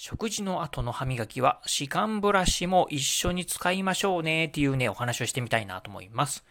食事の後の歯磨きは歯間ブラシも一緒に使いましょうねっていうね、お話をしてみたいなと思います。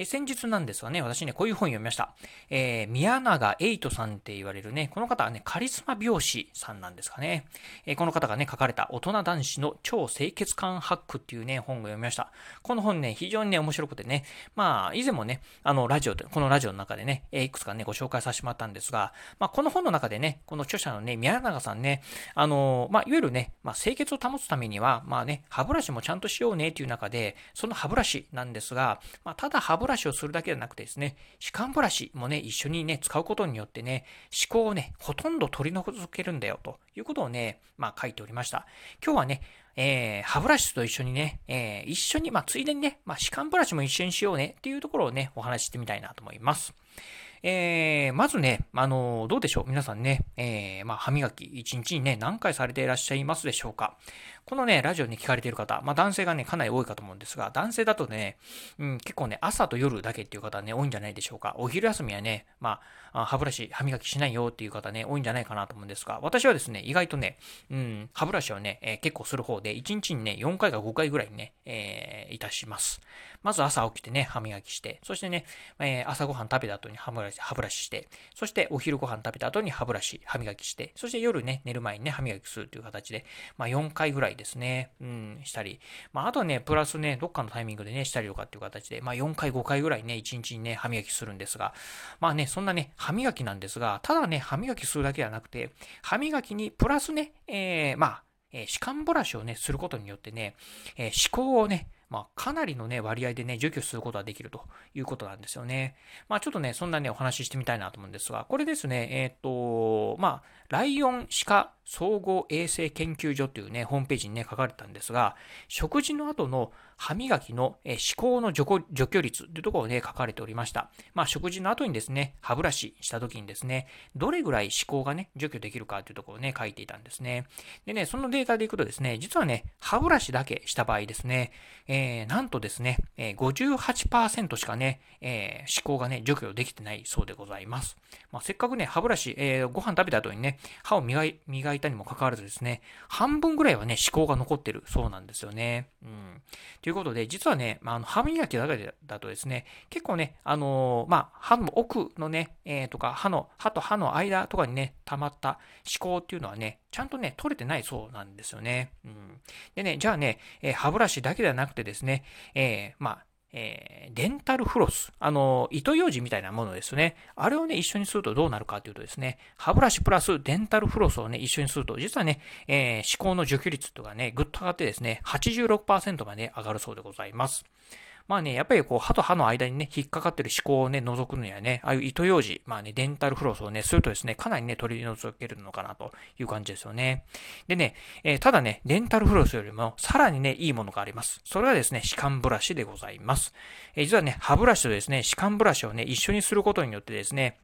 え先日なんですがね、私ね、こういう本読みました。えー、宮永エイトさんって言われるね、この方はね、カリスマ美師さんなんですかね。えー、この方がね、書かれた大人男子の超清潔感ハックっていうね、本を読みました。この本ね、非常にね、面白くてね、まあ、以前もね、あの、ラジオで、このラジオの中でね、え、いくつかね、ご紹介させてもらったんですが、まあ、この本の中でね、この著者のね、宮永さんね、あのまあ、いわゆるね、まあ、清潔を保つためには、まあね、歯ブラシもちゃんとしようねっていう中で、その歯ブラシなんですが、まあ、ただ歯ブラシラシをするだけではなくてですね、歯間ブラシもね、一緒にね、使うことによってね、思考をね、ほとんど取り除けるんだよ、ということをね、まあ書いておりました。今日はね、えー、歯ブラシと一緒にね、えー、一緒に、まあついでにね、まあ歯間ブラシも一緒にしようねっていうところをね、お話ししてみたいなと思います。えー、まずね、あの、どうでしょう？皆さんね、えー、まあ、歯磨き、一日にね、何回されていらっしゃいますでしょうか？このね、ラジオに聞かれている方、まあ、男性がね、かなり多いかと思うんですが、男性だとね、うん、結構ね、朝と夜だけっていう方ね、多いんじゃないでしょうか。お昼休みはね、まあ、歯ブラシ、歯磨きしないよっていう方ね、多いんじゃないかなと思うんですが、私はですね、意外とね、うん、歯ブラシをね、えー、結構する方で、1日にね、4回か5回ぐらいね、えー、いたします。まず朝起きてね、歯磨きして、そしてね、えー、朝ごはん食べた後に歯ブラシ、歯ブラシして、そしてお昼ご飯食べた後に歯ブラシ、歯磨きして、そして夜ね、寝る前にね、歯磨きするという形で、まあ4回ぐらいですね、うん、したり、まああとはね、プラスね、どっかのタイミングでね、したりとかっていう形で、まあ4回5回ぐらいね、1日にね、歯磨きするんですが、まあね、そんなね、歯磨きなんですが、ただね、歯磨きするだけではなくて、歯磨きにプラスね、えー、まあ、えー、歯間ブラシをね、することによってね、えー、思考をね、まあ、かなりのね、割合でね、除去することができるということなんですよね。まあ、ちょっとね、そんなね、お話ししてみたいなと思うんですが、これですね、えっ、と、まあ、ライオン歯科総合衛生研究所というね、ホームページにね、書かれたんですが、食事の後の歯磨きの思考の除去率というところをね、書かれておりました。まあ、食事の後にですね、歯ブラシした時にですね、どれぐらい思考がね、除去できるかというところをね、書いていたんですね。でね、そのデータでいくとですね、実はね、歯ブラシだけした場合ですね、えー、なんとですね、58%しかね、えー、思考がね、除去できてないそうでございます。まあ、せっかくね、歯ブラシ、えー、ご飯食べた後にね、歯を磨い磨いたにもかかわらずですね、半分ぐらいはね、思考が残ってるそうなんですよね。うん。ということで、実はね、まあ、あの歯磨きだけだとですね、結構ね、あのー、まあ、歯の奥のね、えー、とか、歯の、歯と歯の間とかにね、溜まった思考っていうのはね、ちゃんとね、取れてないそうなんですよね。うん。でね、じゃあね、えー、歯ブラシだけではなくてですね、えー、まあ、えー、デンタルフロス。あの、糸ようじみたいなものですね。あれをね、一緒にするとどうなるかというとですね、歯ブラシプラスデンタルフロスをね、一緒にすると、実はね、えー、思考の除去率とかね、ぐっと上がってですね、86%まで上がるそうでございます。まあね、やっぱりこう、歯と歯の間にね、引っかかってる思考をね、覗くのやね、ああいう糸用紙、まあね、デンタルフロスをね、するとですね、かなりね、取り除けるのかなという感じですよね。でね、えー、ただね、デンタルフロスよりもさらにね、いいものがあります。それはですね、歯間ブラシでございます。えー、実はね、歯ブラシとですね、歯間ブラシをね、一緒にすることによってですね、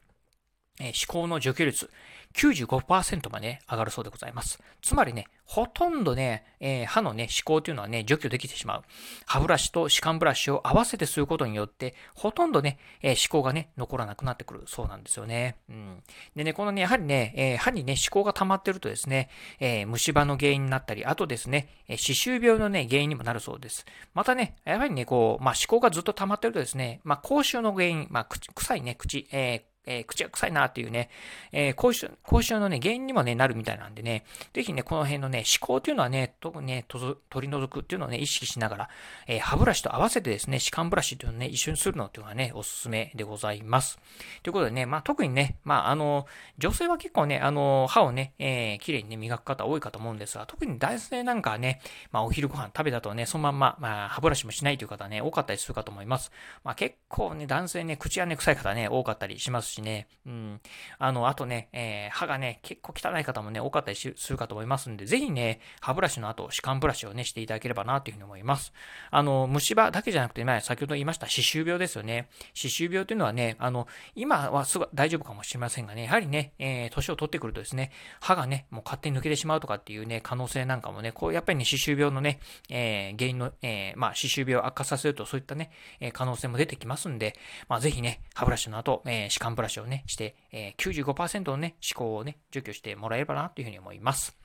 えー、思考の除去率、95%まで上がるそうでございます。つまりね、ほとんどね、えー、歯のね、歯垢というのはね、除去できてしまう。歯ブラシと歯間ブラシを合わせてすることによって、ほとんどね、えー、歯垢がね、残らなくなってくるそうなんですよね。うん。でね、このね、やはりね、えー、歯にね、歯垢が溜まってるとですね、え虫歯の原因になったり、あとですね、え歯周病のね、原因にもなるそうです。またね、やはりね、こう、まあ、歯垢がずっと溜まってるとですね、まあ、口臭の原因、まあ、臭いね、口、えーえー、口が臭いなっていうね、えー、口臭、口臭のね、原因にもね、なるみたいなんでね、ぜひね、この辺のね、思考っていうのはね、特にね、取り除くっていうのをね、意識しながら、えー、歯ブラシと合わせてですね、歯間ブラシっていうのをね、一緒にするのっていうのはね、おすすめでございます。ということでね、まあ、特にね、まあ、あの、女性は結構ね、あの、歯をね、えー、綺麗にね、磨く方多いかと思うんですが、特に男性なんかはね、まあ、お昼ご飯食べたとね、そのまんま、まあ、歯ブラシもしないという方ね、多かったりするかと思います。まあ、結構ね、男性ね、口はね、臭い方ね、多かったりしますしね。うん。あの、あとね、えー、歯がね、結構汚い方もね、多かったりするかと思いますんで、ぜひね、歯ブラシの後、歯間ブラシをね、していただければな、というふうに思います。あの、虫歯だけじゃなくて、ね先ほど言いました歯周病ですよね。歯周病というのはね、あの、今はすぐ大丈夫かもしれませんがね、やはりね、えー、年を取ってくるとですね、歯がね、もう勝手に抜けてしまうとかっていうね、可能性なんかもね、こう、やっぱりね、歯周病のね、えー、原因の、えー、まあ、歯周病を悪化させると、そういったね、え可能性も出てきますんで、まあ、ぜひね、歯ブラシの後、え歯間ブラシをね、して、え95%のね、思考をね、除去してもらえればな、というふうに思います。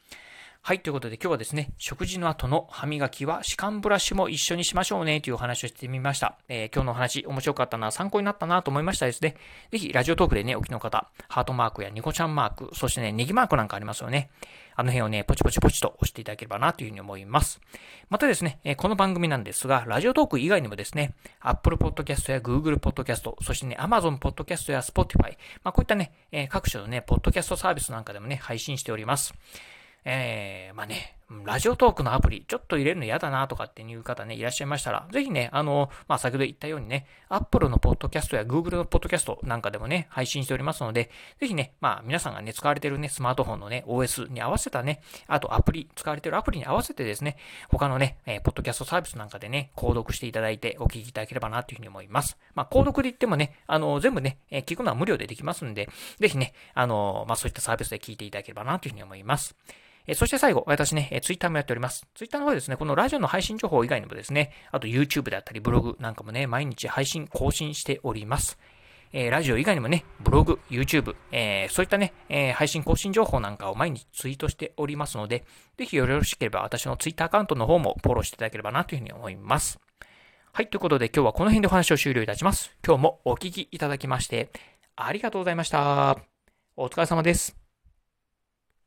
はい。ということで今日はですね、食事の後の歯磨きは歯間ブラシも一緒にしましょうねというお話をしてみました。えー、今日のお話面白かったな、参考になったなと思いましたですね。ぜひラジオトークでね、お聞きの方、ハートマークやニコちゃんマーク、そしてね、ネギマークなんかありますよね。あの辺をね、ポチポチポチと押していただければなというふうに思います。またですね、えー、この番組なんですが、ラジオトーク以外にもですね、Apple Podcast や Google Podcast、そしてね、Amazon Podcast や Spotify、まあこういったね、えー、各種のね、ポッドキャストサービスなんかでもね、配信しております。えー、まあね、ラジオトークのアプリ、ちょっと入れるの嫌だなとかっていう方ね、いらっしゃいましたら、ぜひね、あの、まあ、先ほど言ったようにね、Apple のポッドキャストや Google のポッドキャストなんかでもね、配信しておりますので、ぜひね、まあ、皆さんがね、使われてるね、スマートフォンのね、OS に合わせたね、あとアプリ、使われてるアプリに合わせてですね、他のね、えー、ポッドキャストサービスなんかでね、購読していただいてお聞きいただければなというふうに思います。まあ、購読で言ってもね、あの、全部ね、えー、聞くのは無料でできますんで、ぜひね、あの、まあ、そういったサービスで聞いていただければなというふうに思います。えそして最後、私ね、えツイッターもやっております。ツイッターの方でですね、このラジオの配信情報以外にもですね、あと YouTube であったりブログなんかもね、毎日配信、更新しております。えー、ラジオ以外にもね、ブログ、YouTube、えー、そういったね、えー、配信更新情報なんかを毎日ツイートしておりますので、ぜひよろしければ私の Twitter アカウントの方もフォローしていただければなというふうに思います。はい、ということで今日はこの辺でお話を終了いたします。今日もお聴きいただきまして、ありがとうございました。お疲れ様です。